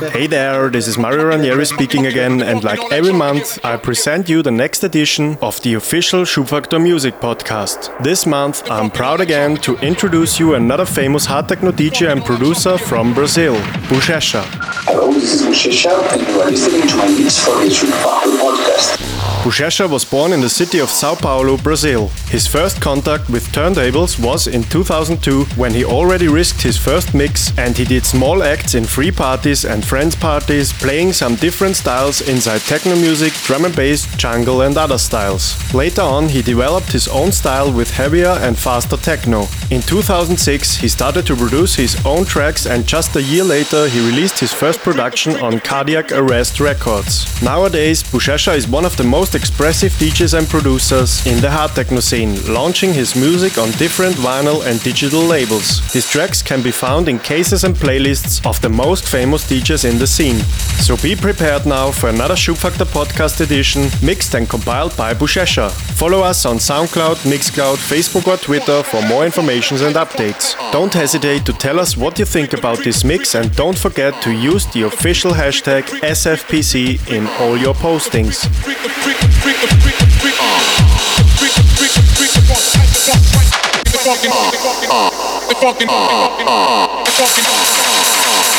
Hey there, this is Mario Ranieri speaking again, and like every month, I present you the next edition of the official Schubfaktor Music Podcast. This month, I'm proud again to introduce you another famous hard techno DJ and producer from Brazil, Buchecha. Hello, this is Buchecha, and you are listening to my mix for the Schubfaktor Podcast. Buchecha was born in the city of Sao Paulo, Brazil. His first contact with turntables was in 2002 when he already risked his first mix and he did small acts in free parties and friends parties, playing some different styles inside techno music, drum and bass, jungle and other styles. Later on he developed his own style with heavier and faster techno. In 2006 he started to produce his own tracks and just a year later he released his first production on Cardiac Arrest Records. Nowadays Buchecha is one of the most expressive DJs and producers in the hard techno scene, launching his music on different vinyl and digital labels. His tracks can be found in cases and playlists of the most famous DJs in the scene. So be prepared now for another Schubfaktor podcast edition, mixed and compiled by Buchecha. Follow us on SoundCloud, Mixcloud, Facebook or Twitter for more information and updates. Don't hesitate to tell us what you think about this mix and don't forget to use the official hashtag SFPC in all your postings.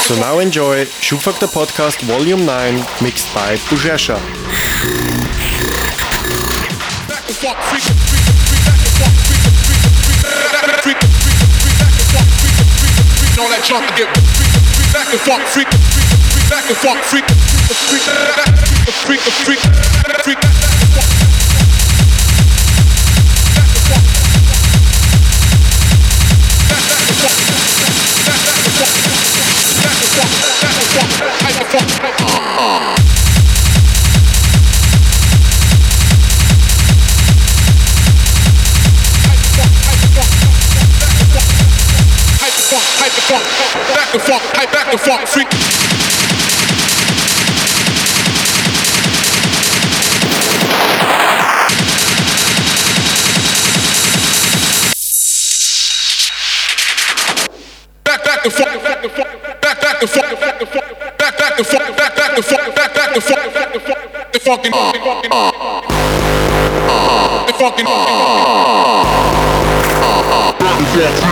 So now enjoy Schubfaktor Podcast Volume 9 mixed by Buchecha. All that junk to back and forth, freak, back and forth, freak, freak. Back the fuck, back the fuck, freak.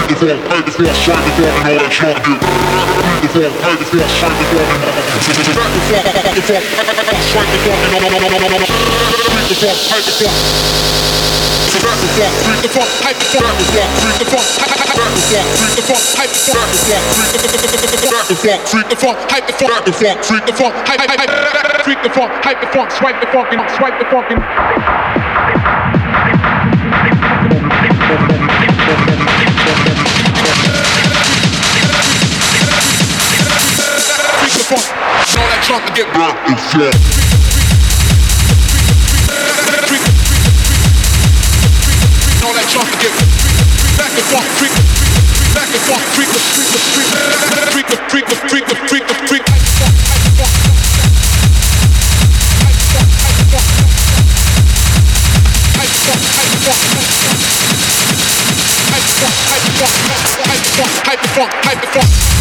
Beat the funk, make the funk, strike the funk, and all that junk you. Beat the funk, make the funk, strike the funk, and all that junk you. Back the funk, back the funk, strike the funk, and all that junk you. Beat the funk, make the funk. Back the funk, beat the funk, hype the funk. Back the funk, beat the funk, hype the funk. Back the funk, beat the funk, hype the funk. Back the funk, beat the funk, beat the funk, hype the funk. Back the funk, beat the funk, hype hype hype. Beat the funk, hype the funk, swipe the funk, and swipe the funk. Junk to get back and forth. All that junk to get back and forth, freak, back and forth, freak, freak, freak, freak, freak, freak, freak, freak. Hype the funk, hype the funk.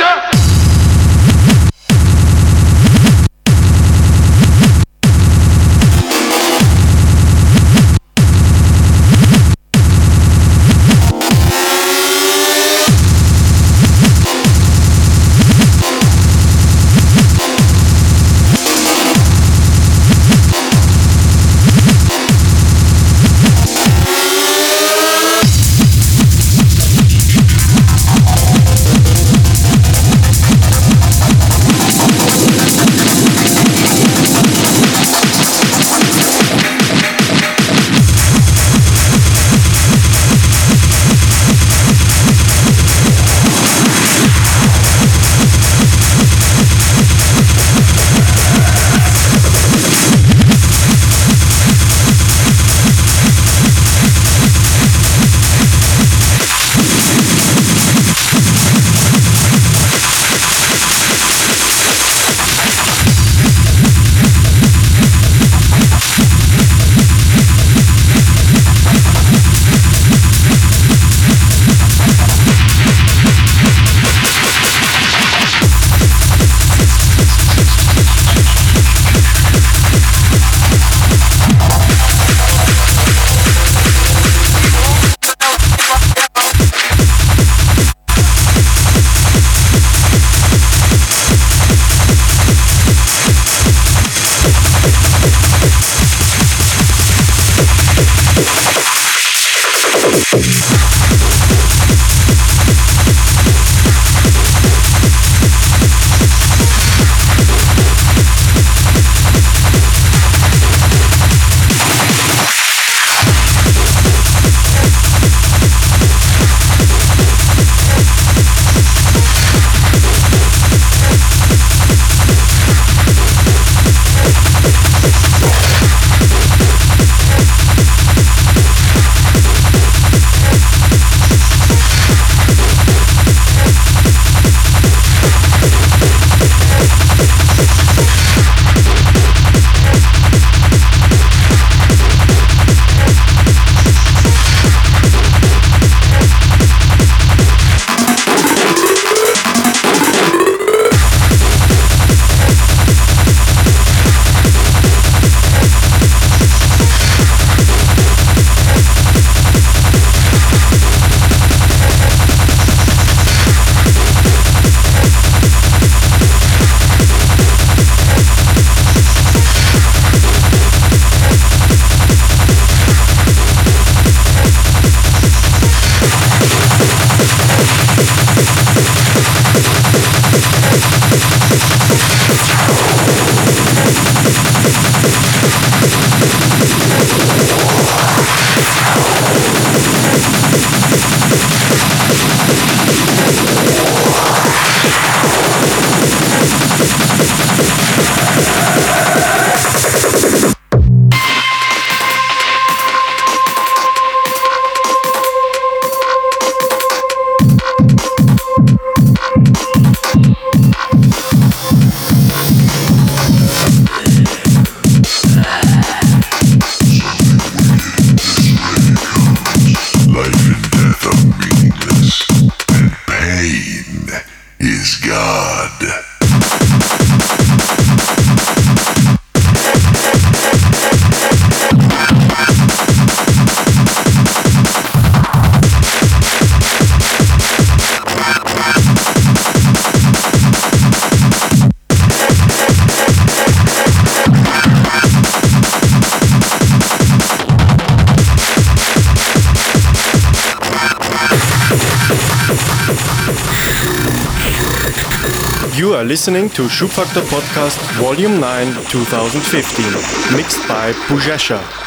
Out to buy his future. listening to Schubfaktor Podcast Volume 9 2015, mixed by Buchecha.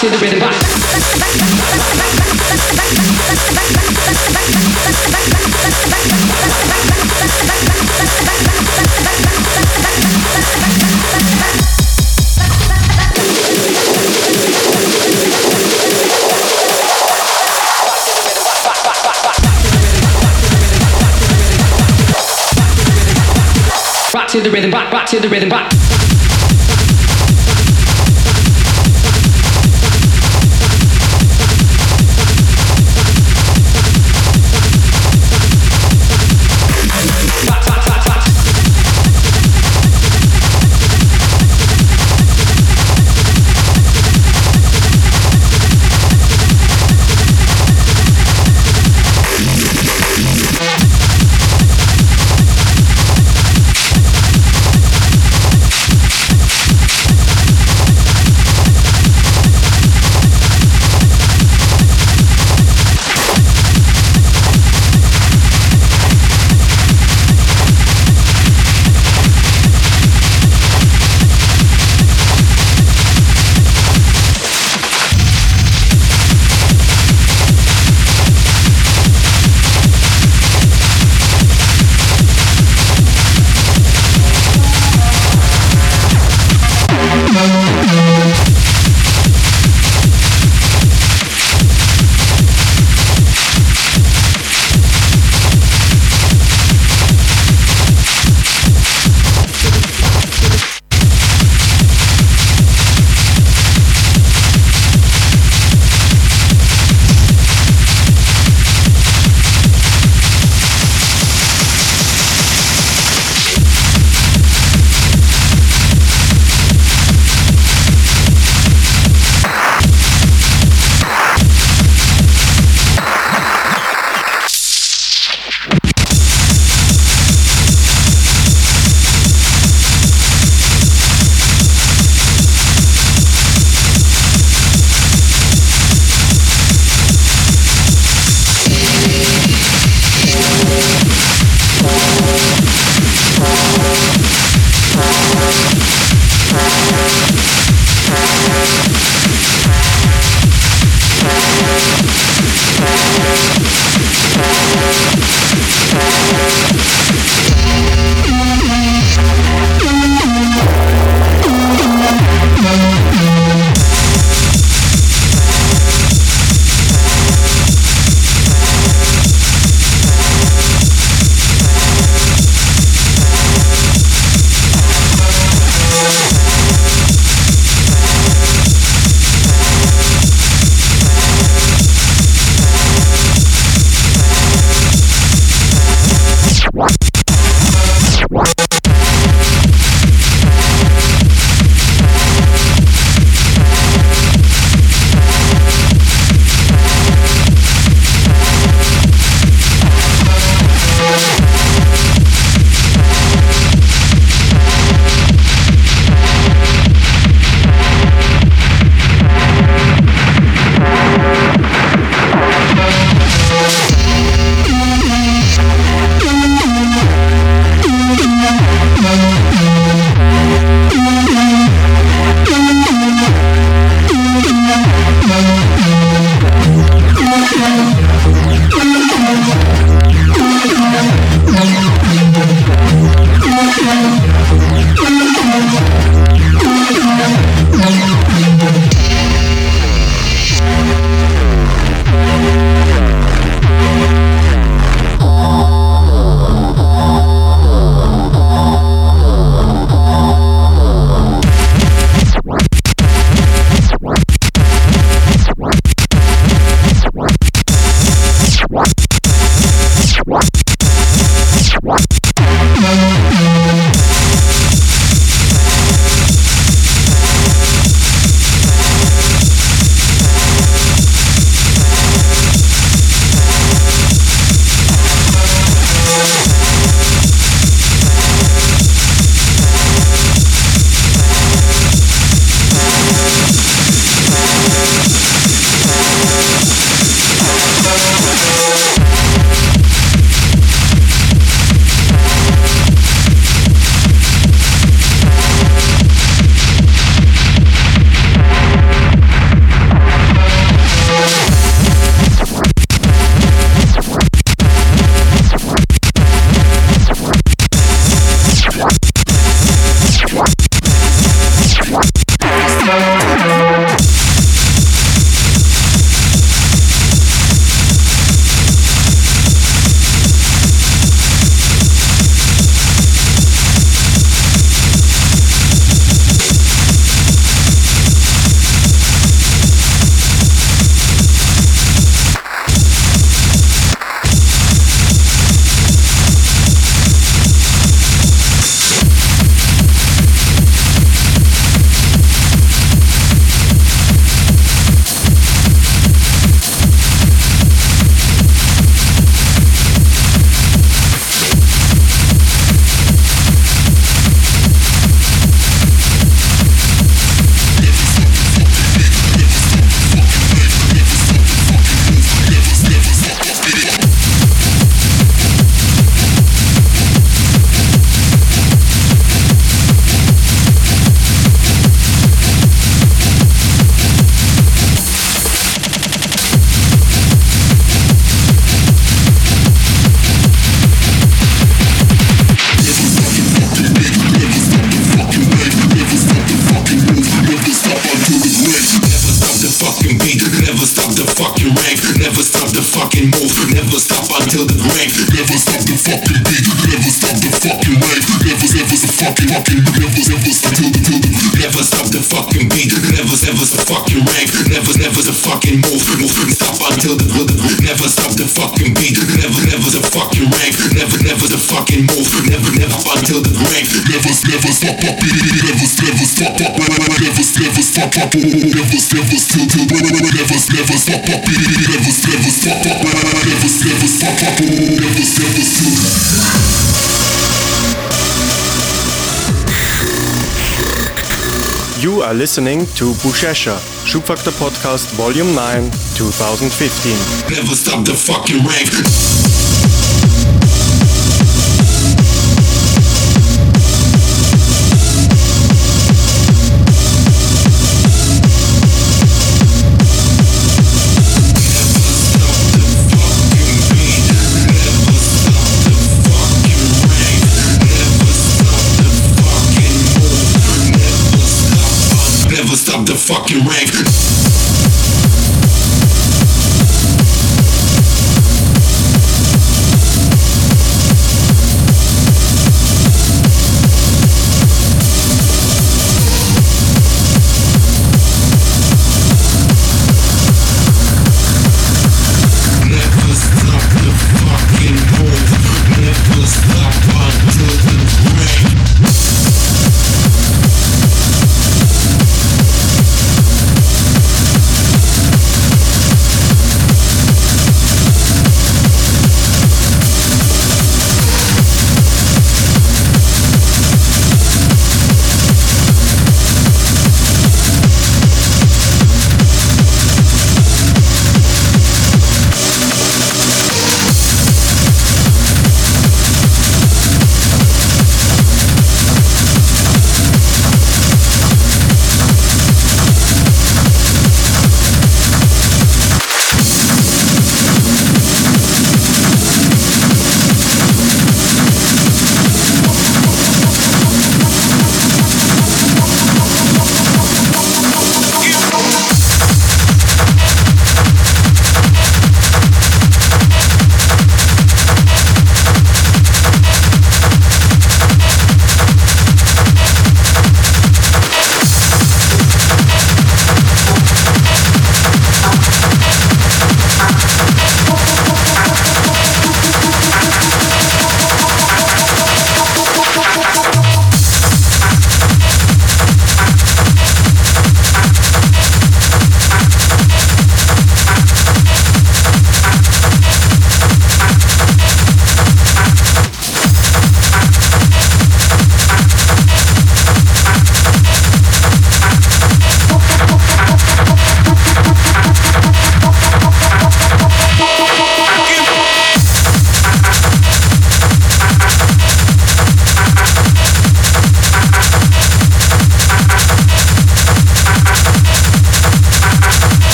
To the rhythm, back, back to the rhythm, back. listening to Buchecha, Schubfaktor Podcast Volume 9, 2015. Never stop the fucking rave.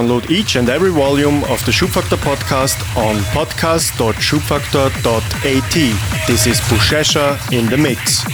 Download each and every volume of the Schubfaktor podcast on podcast.schubfaktor.at. This is Buchecha in the mix.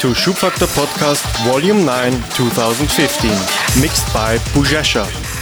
To Schubfaktor Podcast Volume 9 2015, mixed by Buchecha.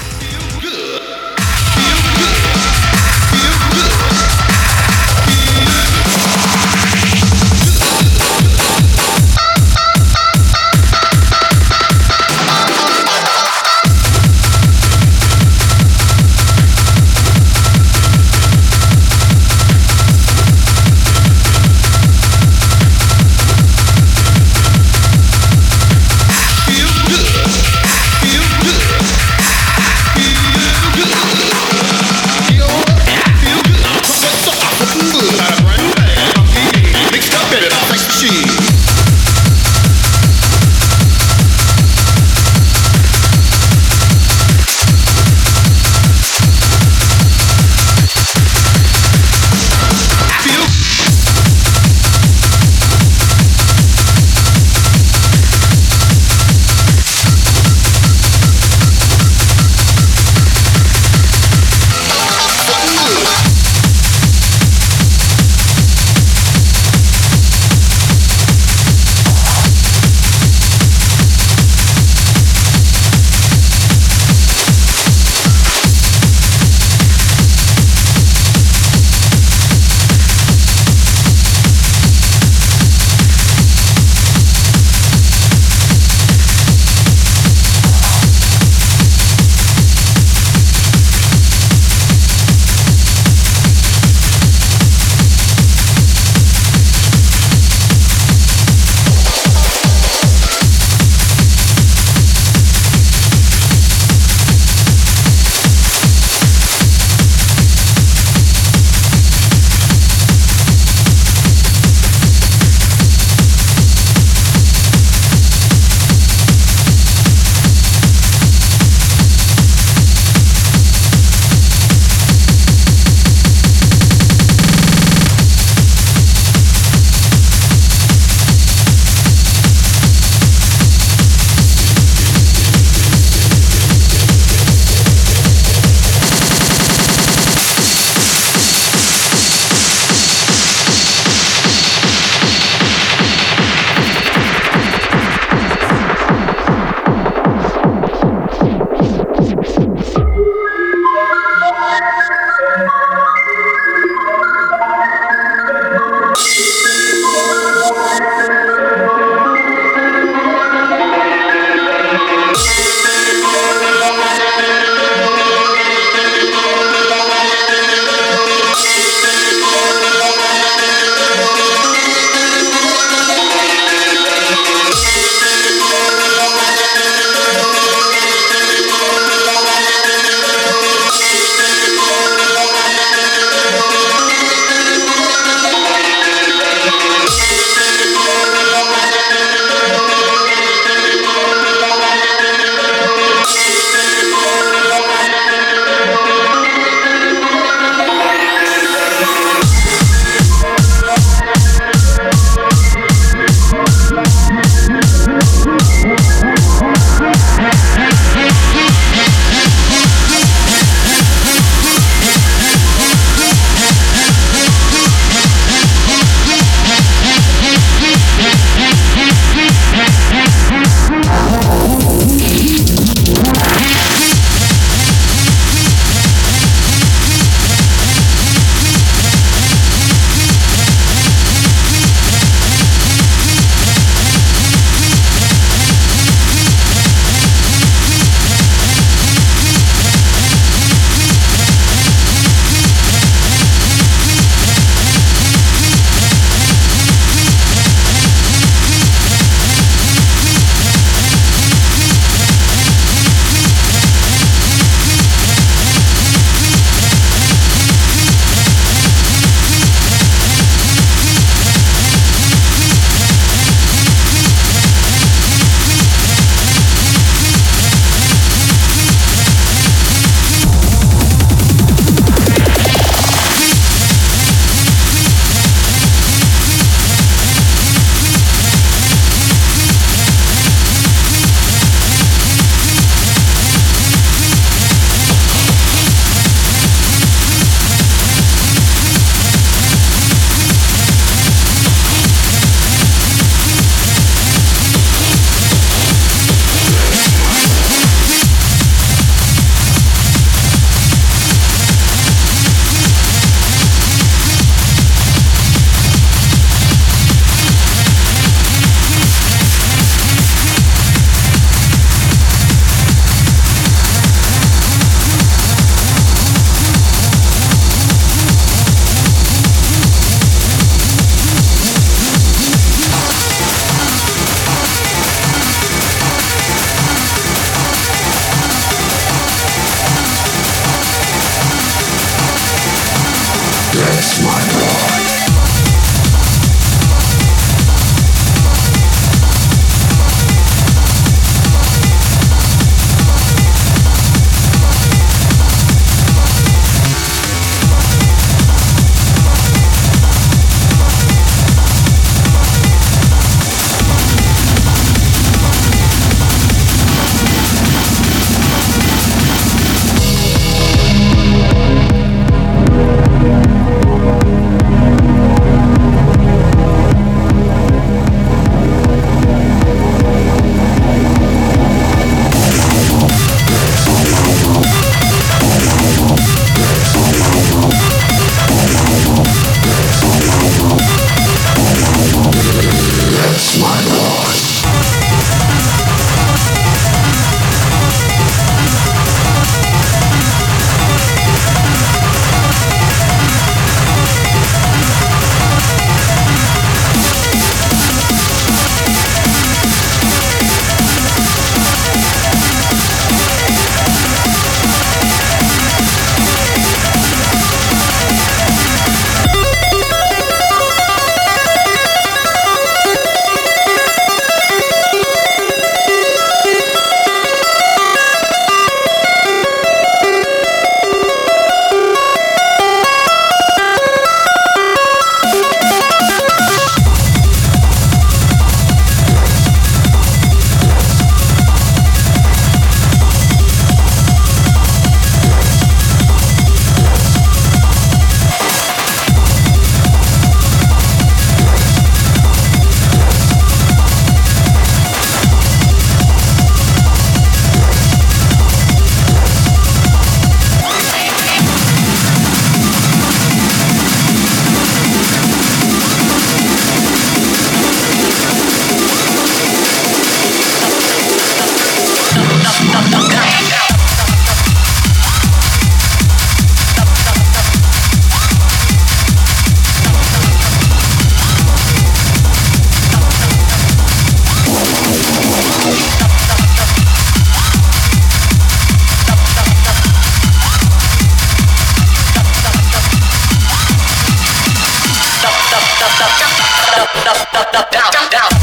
You are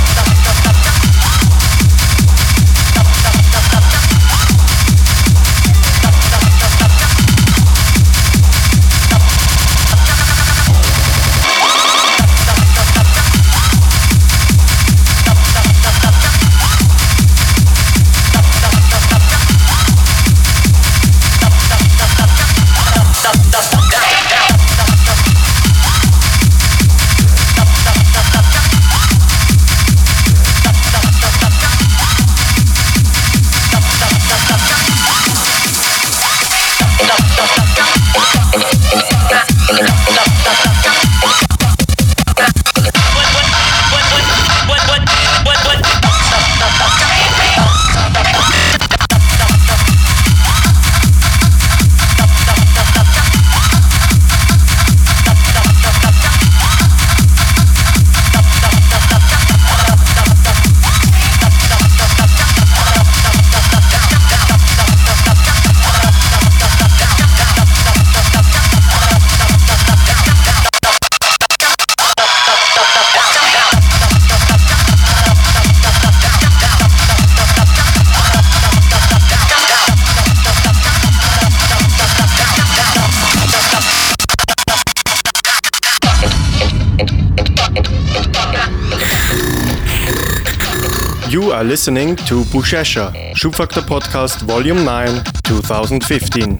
listening to Buchecha, Schubfaktor Podcast Volume 9, 2015.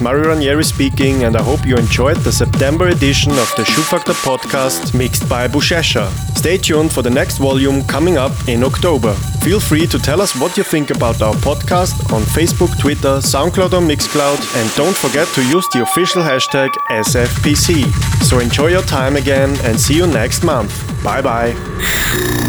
Mario Ranieri speaking, and I hope you enjoyed the September edition of the Schubfaktor podcast mixed by Buchecha. Stay tuned for the next volume coming up in October. Feel free to tell us what you think about our podcast on Facebook, Twitter, SoundCloud, or Mixcloud, and don't forget to use the official hashtag SFPC. So enjoy your time again and see you next month. Bye bye.